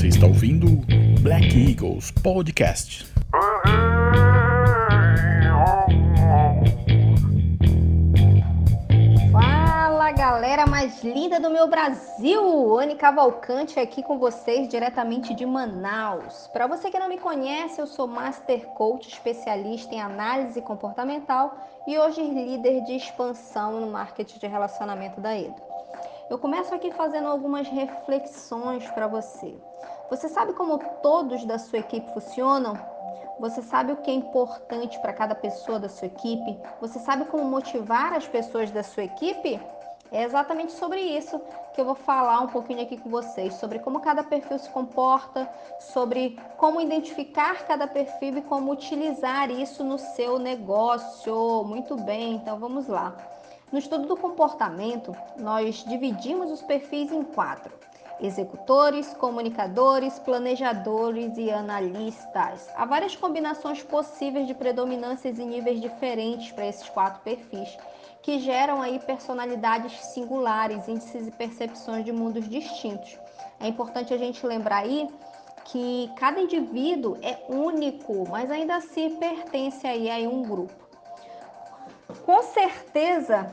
Você está ouvindo Black Eagles Podcast. Fala galera mais linda do meu Brasil! Anne Cavalcante aqui com vocês diretamente de Manaus. Para você que não me conhece, eu sou Master Coach especialista em análise comportamental e hoje líder de expansão no marketing de relacionamento da Edo. Eu começo aqui fazendo algumas reflexões para você. Você sabe como todos da sua equipe funcionam? Você sabe o que é importante para cada pessoa da sua equipe? Você sabe como motivar as pessoas da sua equipe? É exatamente sobre isso que eu vou falar um pouquinho aqui com vocês, sobre como cada perfil se comporta, sobre como identificar cada perfil e como utilizar isso no seu negócio. Muito bem, então vamos lá. No estudo do comportamento, nós dividimos os perfis em quatro: executores, comunicadores, planejadores e analistas. Há várias combinações possíveis de predominâncias e níveis diferentes para esses quatro perfis, que geram aí personalidades singulares, índices e percepções de mundos distintos. É importante a gente lembrar aí que cada indivíduo é único, mas ainda assim pertence aí a um grupo. Com certeza,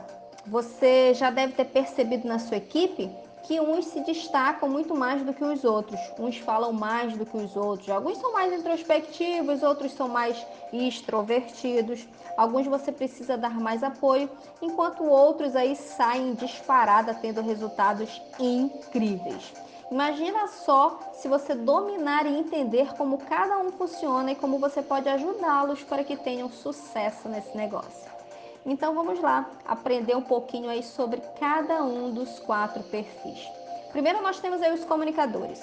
você já deve ter percebido na sua equipe que uns se destacam muito mais do que os outros, uns falam mais do que os outros, alguns são mais introspectivos, outros são mais extrovertidos, alguns você precisa dar mais apoio, enquanto outros aí saem disparada tendo resultados incríveis. Imagina só se você dominar e entender como cada um funciona e como você pode ajudá-los para que tenham sucesso nesse negócio. Então vamos lá aprender um pouquinho aí sobre cada um dos quatro perfis. Primeiro nós temos aí os comunicadores.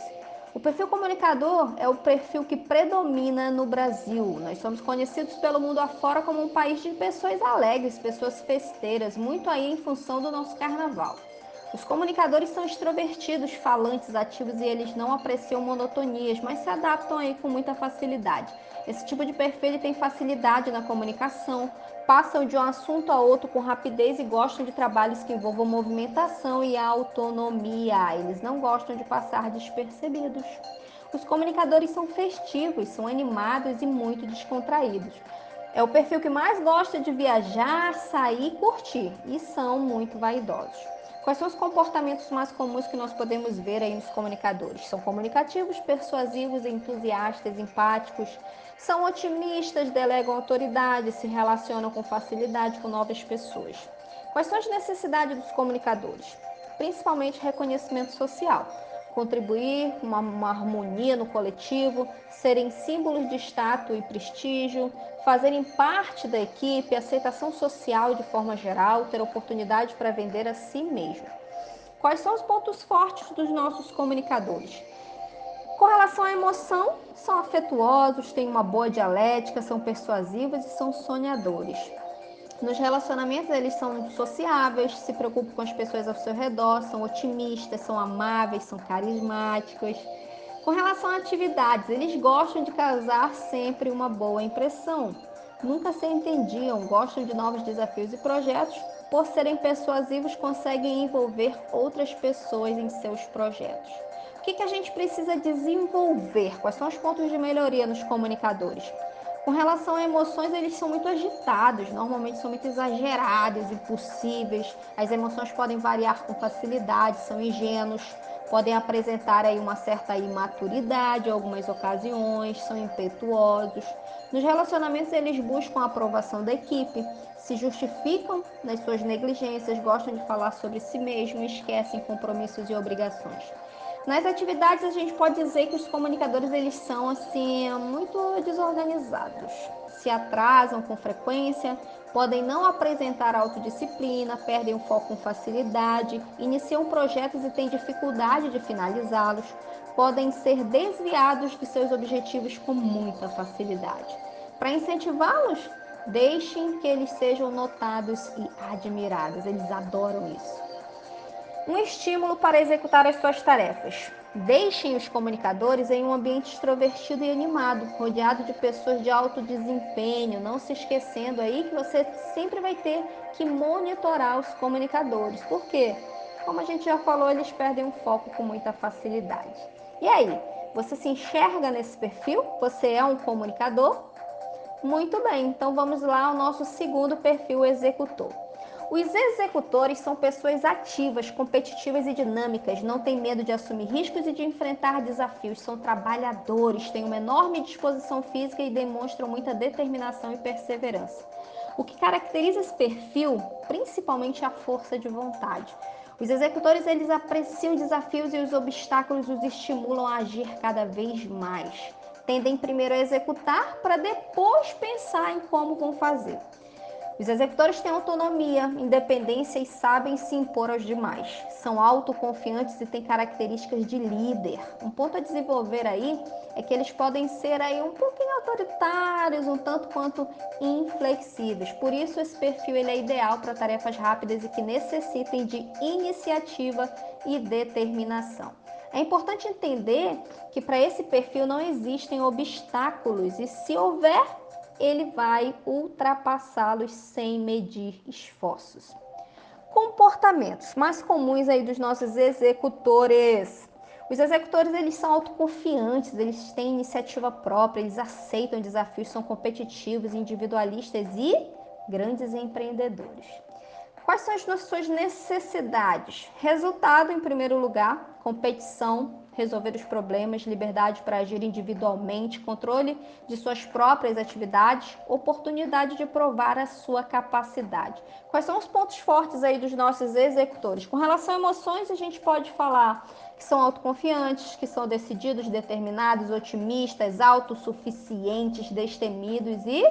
O perfil comunicador é o perfil que predomina no Brasil. Nós somos conhecidos pelo mundo afora como um país de pessoas alegres, pessoas festeiras, muito aí em função do nosso carnaval. Os comunicadores são extrovertidos, falantes, ativos e eles não apreciam monotonias, mas se adaptam aí com muita facilidade. Esse tipo de perfil tem facilidade na comunicação, passam de um assunto a outro com rapidez e gostam de trabalhos que envolvam movimentação e autonomia. Eles não gostam de passar despercebidos. Os comunicadores são festivos, são animados e muito descontraídos. É o perfil que mais gosta de viajar, sair curtir e são muito vaidosos. Quais são os comportamentos mais comuns que nós podemos ver aí nos comunicadores? São comunicativos, persuasivos, entusiastas, empáticos, são otimistas, delegam autoridade, se relacionam com facilidade com novas pessoas. Quais são as necessidades dos comunicadores? Principalmente reconhecimento social, contribuir uma, uma, harmonia no coletivo, serem símbolos de status e prestígio, fazerem parte da equipe, aceitação social de forma geral, ter oportunidade para vender a si mesmo. Quais são os pontos fortes dos nossos comunicadores? Com relação à emoção, são afetuosos, têm uma boa dialética, são persuasivos e são sonhadores. Nos relacionamentos, eles são sociáveis, se preocupam com as pessoas ao seu redor, são otimistas, são amáveis, são carismáticos. Com relação a atividades, eles gostam de causar sempre uma boa impressão. Nunca se entendiam, gostam de novos desafios e projetos. Por serem persuasivos, conseguem envolver outras pessoas em seus projetos que, que a gente precisa desenvolver? Quais são os pontos de melhoria nos comunicadores? Com relação a emoções, eles são muito agitados, normalmente são muito exagerados, impossíveis. As emoções podem variar com facilidade, são ingênuos, podem apresentar aí uma certa imaturidade em algumas ocasiões, são impetuosos. Nos relacionamentos, eles buscam a aprovação da equipe, se justificam nas suas negligências, gostam de falar sobre si mesmo e esquecem compromissos e obrigações. Nas atividades a gente pode dizer que os comunicadores eles são assim muito desorganizados, se atrasam com frequência, podem não apresentar autodisciplina, perdem o foco com facilidade, iniciam projetos e têm dificuldade de finalizá-los, podem ser desviados de seus objetivos com muita facilidade. Para incentivá-los, deixem que eles sejam notados e admirados, eles adoram isso um estímulo para executar as suas tarefas. Deixem os comunicadores em um ambiente extrovertido e animado, rodeado de pessoas de alto desempenho, não se esquecendo aí que você sempre vai ter que monitorar os comunicadores. Por quê? Como a gente já falou, eles perdem o foco com muita facilidade. E aí, Você se enxerga nesse perfil? Você é um comunicador? Muito bem, então vamos lá ao nosso segundo perfil executor. Os executores são pessoas ativas, competitivas e dinâmicas, não têm medo de assumir riscos e de enfrentar desafios, são trabalhadores, têm uma enorme disposição física e demonstram muita determinação e perseverança. O que caracteriza esse perfil, principalmente a força de vontade. Os executores eles apreciam desafios e os obstáculos os estimulam a agir cada vez mais. Tendem primeiro a executar para depois pensar em como vão fazer. Os executores têm autonomia, independência e sabem se impor aos demais. São autoconfiantes e têm características de líder. Um ponto a desenvolver aí é que eles podem ser aí um pouquinho autoritários, um tanto quanto inflexíveis. Por isso esse perfil ele é ideal para tarefas rápidas e que necessitem de iniciativa e determinação. É importante entender que para esse perfil não existem obstáculos e se houver ele vai ultrapassá-los sem medir esforços. Comportamentos mais comuns aí dos nossos executores. Os executores eles são autoconfiantes, eles têm iniciativa própria, eles aceitam desafios, são competitivos, individualistas e grandes empreendedores. Quais são as suas necessidades? Resultado, em primeiro lugar, competição, resolver os problemas, liberdade para agir individualmente, controle de suas próprias atividades, oportunidade de provar a sua capacidade. Quais são os pontos fortes aí dos nossos executores? Com relação a emoções, a gente pode falar que são autoconfiantes, que são decididos, determinados, otimistas, autossuficientes, destemidos e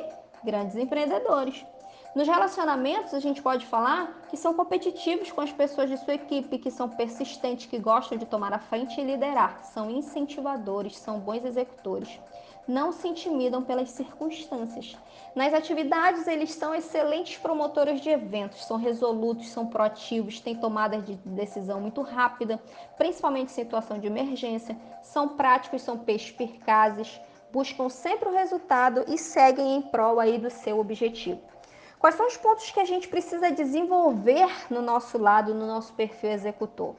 grandes empreendedores. Nos relacionamentos, a gente pode falar que são competitivos com as pessoas de sua equipe, que são persistentes, que gostam de tomar a frente e liderar, são incentivadores, são bons executores. Não se intimidam pelas circunstâncias. Nas atividades, eles são excelentes promotores de eventos, são resolutos, são proativos, têm tomada de decisão muito rápida, principalmente em situação de emergência, são práticos, são perspicazes, buscam sempre o resultado e seguem em prol aí do seu objetivo. Quais são os pontos que a gente precisa desenvolver no nosso lado, no nosso perfil executor?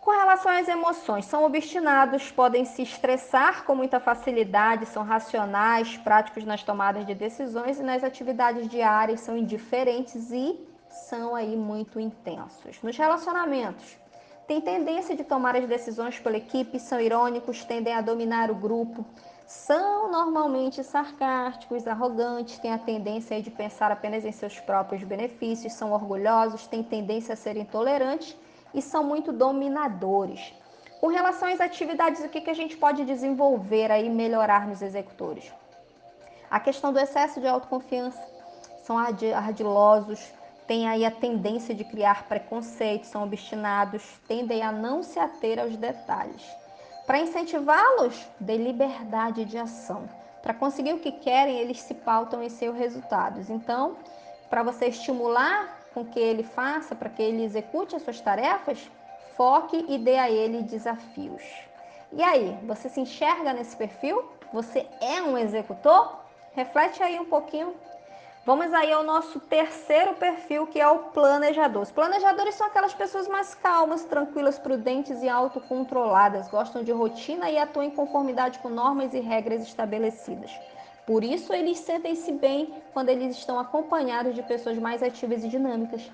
Com relação às emoções, são obstinados, podem se estressar com muita facilidade, são racionais, práticos nas tomadas de decisões e nas atividades diárias, são indiferentes e são aí muito intensos. Nos relacionamentos, têm tendência de tomar as decisões pela equipe, são irônicos, tendem a dominar o grupo, são normalmente sarcásticos, arrogantes, têm a tendência de pensar apenas em seus próprios benefícios, são orgulhosos, têm tendência a ser intolerantes e são muito dominadores. Com relação às atividades, o que, a gente pode desenvolver aí melhorar nos executores? A questão do excesso de autoconfiança, são ardilosos, têm aí a tendência de criar preconceitos, são obstinados, tendem a não se ater aos detalhes. Para incentivá-los, dê liberdade de ação. Para conseguir o que querem, eles se pautam em seus resultados. Então, para você estimular com que ele faça, para que ele execute as suas tarefas, foque e dê a ele desafios. E aí, você se enxerga nesse perfil? Você é um executor? Reflete aí um pouquinho Vamos aí ao nosso terceiro perfil, que é o planejador. Os planejadores são aquelas pessoas mais calmas, tranquilas, prudentes e autocontroladas, gostam de rotina e atuam em conformidade com normas e regras estabelecidas. Por isso, eles sentem-se bem quando eles estão acompanhados de pessoas mais ativas e dinâmicas.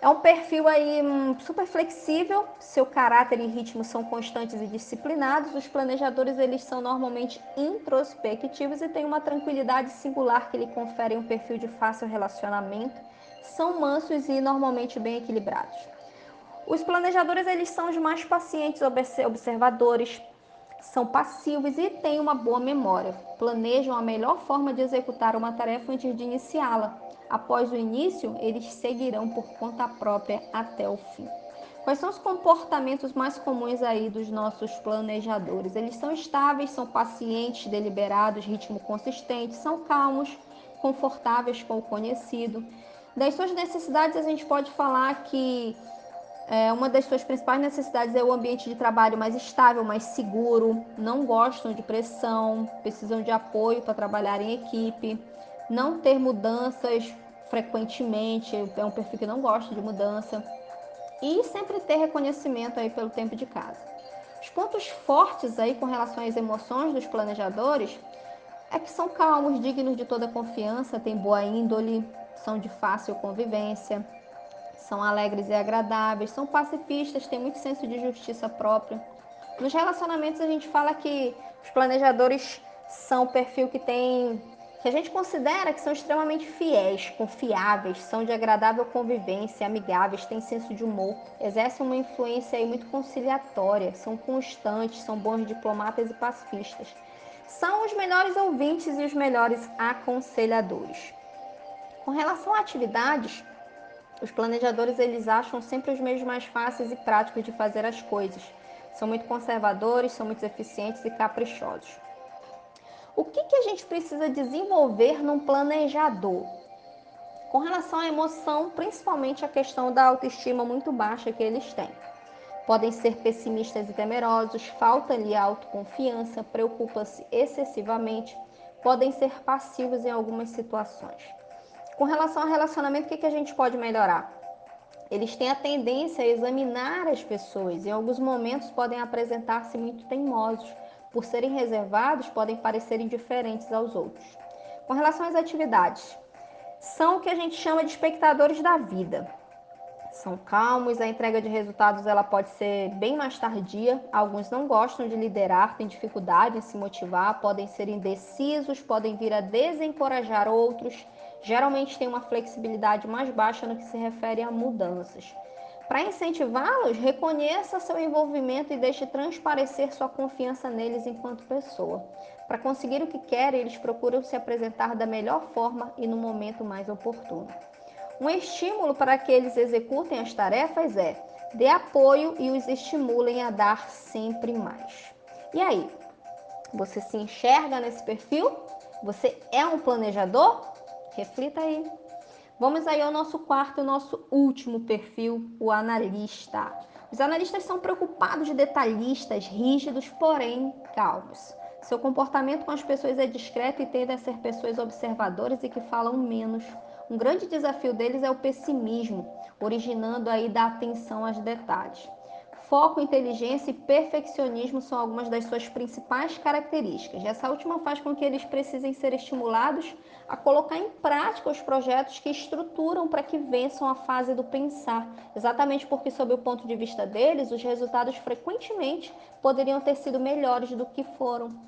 É um perfil aí hum, super flexível, seu caráter e ritmo são constantes e disciplinados. Os planejadores eles são normalmente introspectivos e têm uma tranquilidade singular que lhe confere um perfil de fácil relacionamento. São mansos e normalmente bem equilibrados. Os planejadores eles são os mais pacientes observadores, são passivos e têm uma boa memória. Planejam a melhor forma de executar uma tarefa antes de iniciá-la Após o início, eles seguirão por conta própria até o fim. Quais são os comportamentos mais comuns aí dos nossos planejadores? Eles são estáveis, são pacientes, deliberados, ritmo consistente, são calmos, confortáveis com o conhecido. Das suas necessidades, a gente pode falar que é, uma das suas principais necessidades é o ambiente de trabalho mais estável, mais seguro, não gostam de pressão, precisam de apoio para trabalhar em equipe não ter mudanças frequentemente, é um perfil que não gosta de mudança, e sempre ter reconhecimento aí pelo tempo de casa. Os pontos fortes aí com relação às emoções dos planejadores é que são calmos, dignos de toda confiança, têm boa índole, são de fácil convivência, são alegres e agradáveis, são pacifistas, têm muito senso de justiça própria. Nos relacionamentos a gente fala que os planejadores são o perfil que tem que a gente considera que são extremamente fiéis, confiáveis, são de agradável convivência, amigáveis, têm senso de humor, exercem uma influência muito conciliatória, são constantes, são bons diplomatas e pacifistas. São os melhores ouvintes e os melhores aconselhadores. Com relação a atividades, os planejadores eles acham sempre os meios mais fáceis e práticos de fazer as coisas. São muito conservadores, são muito eficientes e caprichosos. O que, que a gente precisa desenvolver num planejador? Com relação à emoção, principalmente a questão da autoestima muito baixa que eles têm. Podem ser pessimistas e temerosos, falta-lhe autoconfiança, preocupa-se excessivamente, podem ser passivos em algumas situações. Com relação ao relacionamento, o que, que a gente pode melhorar? Eles têm a tendência a examinar as pessoas em alguns momentos podem apresentar-se muito teimosos por serem reservados, podem parecer indiferentes aos outros. Com relação às atividades, são o que a gente chama de espectadores da vida. São calmos, a entrega de resultados ela pode ser bem mais tardia. Alguns não gostam de liderar, têm dificuldade em se motivar, podem ser indecisos, podem vir a desencorajar outros. Geralmente têm uma flexibilidade mais baixa no que se refere a mudanças. Para incentivá-los, reconheça seu envolvimento e deixe transparecer sua confiança neles enquanto pessoa. Para conseguir o que querem, eles procuram se apresentar da melhor forma e no momento mais oportuno. Um estímulo para que eles executem as tarefas é dê apoio e os estimulem a dar sempre mais. E aí, você se enxerga nesse perfil? Você é um planejador? Reflita aí. Vamos aí ao nosso quarto e nosso último perfil, o analista. Os analistas são preocupados, detalhistas, rígidos, porém calmos. Seu comportamento com as pessoas é discreto e tendem a ser pessoas observadoras e que falam menos. Um grande desafio deles é o pessimismo, originando aí da atenção aos detalhes. Foco, inteligência e perfeccionismo são algumas das suas principais características. Essa última faz com que eles precisem ser estimulados a colocar em prática os projetos que estruturam para que vençam a fase do pensar, exatamente porque, sob o ponto de vista deles, os resultados frequentemente poderiam ter sido melhores do que foram.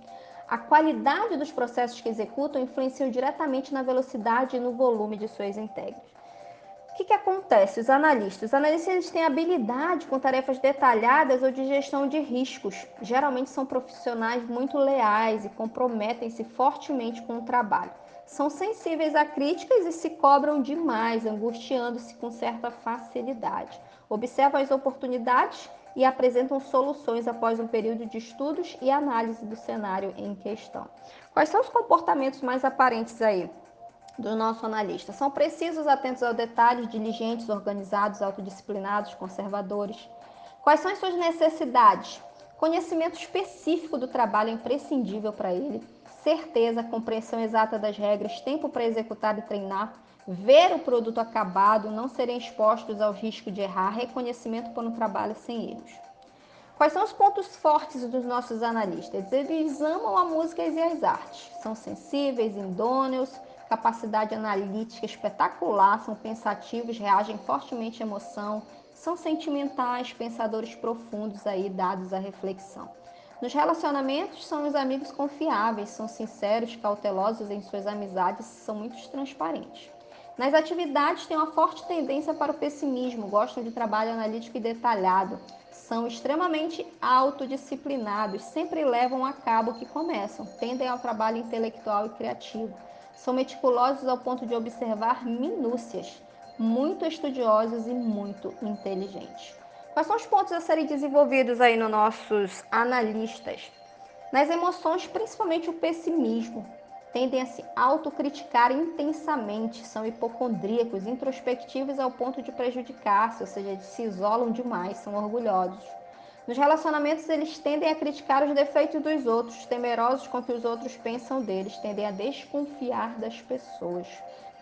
A qualidade dos processos que executam influencia diretamente na velocidade e no volume de suas integras que, que acontece? Os analistas. Os analistas têm habilidade com tarefas detalhadas ou de gestão de riscos. Geralmente são profissionais muito leais e comprometem-se fortemente com o trabalho. São sensíveis a críticas e se cobram demais, angustiando-se com certa facilidade. Observam as oportunidades e apresentam soluções após um período de estudos e análise do cenário em questão. Quais são os comportamentos mais aparentes aí? Do nosso analista. São precisos, atentos ao detalhe, diligentes, organizados, autodisciplinados, conservadores. Quais são as suas necessidades? Conhecimento específico do trabalho é imprescindível para ele. Certeza, compreensão exata das regras, tempo para executar e treinar, ver o produto acabado, não serem expostos ao risco de errar, reconhecimento por um trabalho sem erros. Quais são os pontos fortes dos nossos analistas? Eles amam a música e as artes. São sensíveis, indôneos, capacidade analítica espetacular, são pensativos, reagem fortemente à emoção, são sentimentais, pensadores profundos aí dados à reflexão. Nos relacionamentos, são os amigos confiáveis, são sinceros, cautelosos em suas amizades, são muito transparentes. Nas atividades, têm uma forte tendência para o pessimismo, gostam de trabalho analítico e detalhado, são extremamente autodisciplinados, sempre levam a cabo o que começam, tendem ao trabalho intelectual e criativo são meticulosos ao ponto de observar minúcias, muito estudiosos e muito inteligentes. Quais são os pontos a serem desenvolvidos aí nos nossos analistas? Nas emoções, principalmente o pessimismo, tendem a se autocriticar intensamente, são hipocondríacos, introspectivos ao ponto de prejudicar-se, ou seja, se isolam demais, são orgulhosos. Nos relacionamentos, eles tendem a criticar os defeitos dos outros, temerosos com o que os outros pensam deles, tendem a desconfiar das pessoas.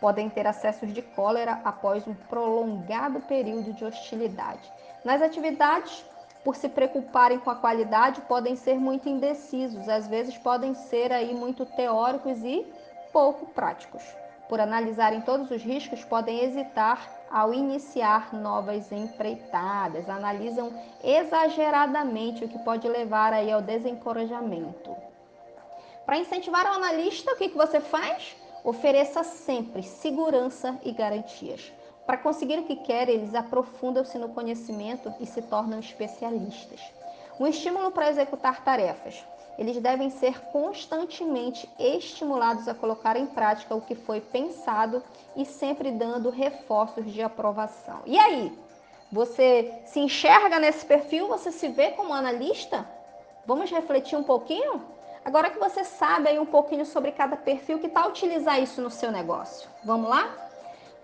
Podem ter acessos de cólera após um prolongado período de hostilidade. Nas atividades, por se preocuparem com a qualidade, podem ser muito indecisos, às vezes podem ser aí muito teóricos e pouco práticos. Por analisarem todos os riscos, podem hesitar ao iniciar novas empreitadas, analisam exageradamente, o que pode levar aí ao desencorajamento. Para incentivar o analista, o que, que você faz? Ofereça sempre segurança e garantias. Para conseguir o que quer, eles aprofundam-se no conhecimento e se tornam especialistas. Um estímulo para executar tarefas. Eles devem ser constantemente estimulados a colocar em prática o que foi pensado e sempre dando reforços de aprovação. E aí? Você se enxerga nesse perfil? Você se vê como analista? Vamos refletir um pouquinho? Agora que você sabe aí um pouquinho sobre cada perfil, que tal utilizar isso no seu negócio? Vamos lá?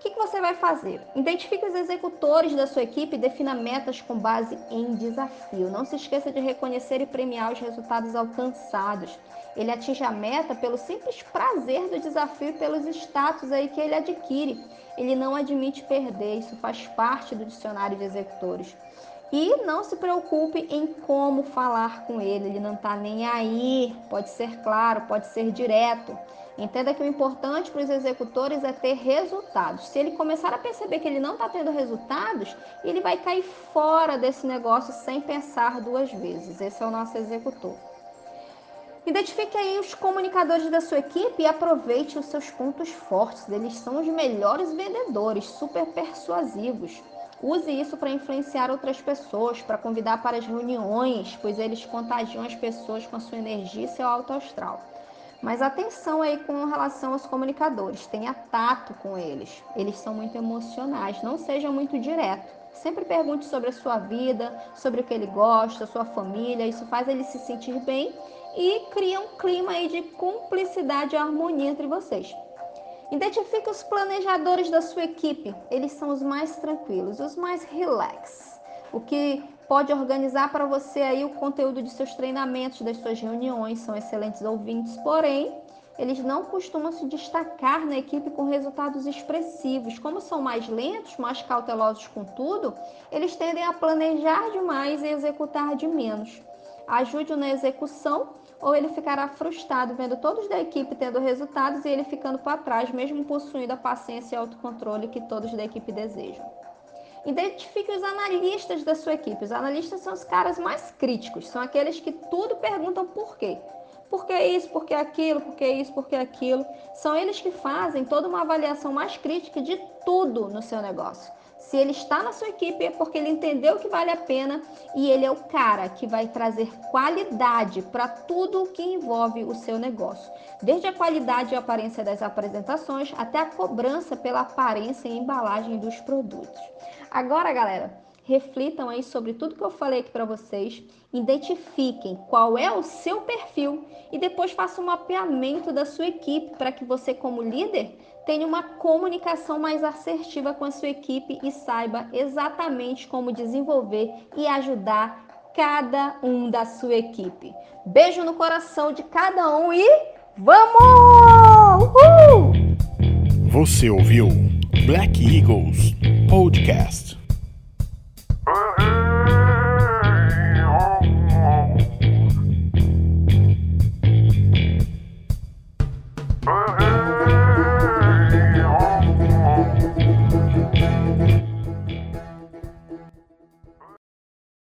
Que, que você vai fazer? Identifique os executores da sua equipe e defina metas com base em desafio. Não se esqueça de reconhecer e premiar os resultados alcançados. Ele atinge a meta pelo simples prazer do desafio e pelos status aí que ele adquire. Ele não admite perder, isso faz parte do dicionário de executores. E não se preocupe em como falar com ele, ele não está nem aí. Pode ser claro, pode ser direto. Entenda que o importante para os executores é ter resultados. Se ele começar a perceber que ele não está tendo resultados, ele vai cair fora desse negócio sem pensar duas vezes. Esse é o nosso executor. Identifique aí os comunicadores da sua equipe e aproveite os seus pontos fortes. Eles são os melhores vendedores, super persuasivos. Use isso para influenciar outras pessoas, para convidar para as reuniões, pois eles contagiam as pessoas com a sua energia e seu alto astral. Mas atenção aí com relação aos comunicadores, tenha tato com eles. Eles são muito emocionais, não seja muito direto. Sempre pergunte sobre a sua vida, sobre o que ele gosta, sua família. Isso faz ele se sentir bem e cria um clima aí de cumplicidade e harmonia entre vocês. Identifique os planejadores da sua equipe. Eles são os mais tranquilos, os mais relax. O que pode organizar para você aí o conteúdo de seus treinamentos, das suas reuniões, são excelentes ouvintes, porém, eles não costumam se destacar na equipe com resultados expressivos. Como são mais lentos, mais cautelosos com tudo, eles tendem a planejar demais e executar de menos. Ajude-o na execução ou ele ficará frustrado vendo todos da equipe tendo resultados e ele ficando para trás, mesmo possuindo a paciência e autocontrole que todos da equipe desejam. Identifique os analistas da sua equipe. Os analistas são os caras mais críticos, são aqueles que tudo perguntam por quê. Por que isso, por que aquilo, por que isso, por que aquilo. São eles que fazem toda uma avaliação mais crítica de tudo no seu negócio. Se ele está na sua equipe é porque ele entendeu que vale a pena e ele é o cara que vai trazer qualidade para tudo o que envolve o seu negócio. Desde a qualidade e aparência das apresentações até a cobrança pela aparência e embalagem dos produtos. Agora, galera, reflitam aí sobre tudo que eu falei aqui para vocês, identifiquem qual é o seu perfil e depois façam um mapeamento da sua equipe para que você, como líder, tenha uma comunicação mais assertiva com a sua equipe e saiba exatamente como desenvolver e ajudar cada um da sua equipe. Beijo no coração de cada um e vamos! Uhul! Você ouviu Black Eagles Podcast.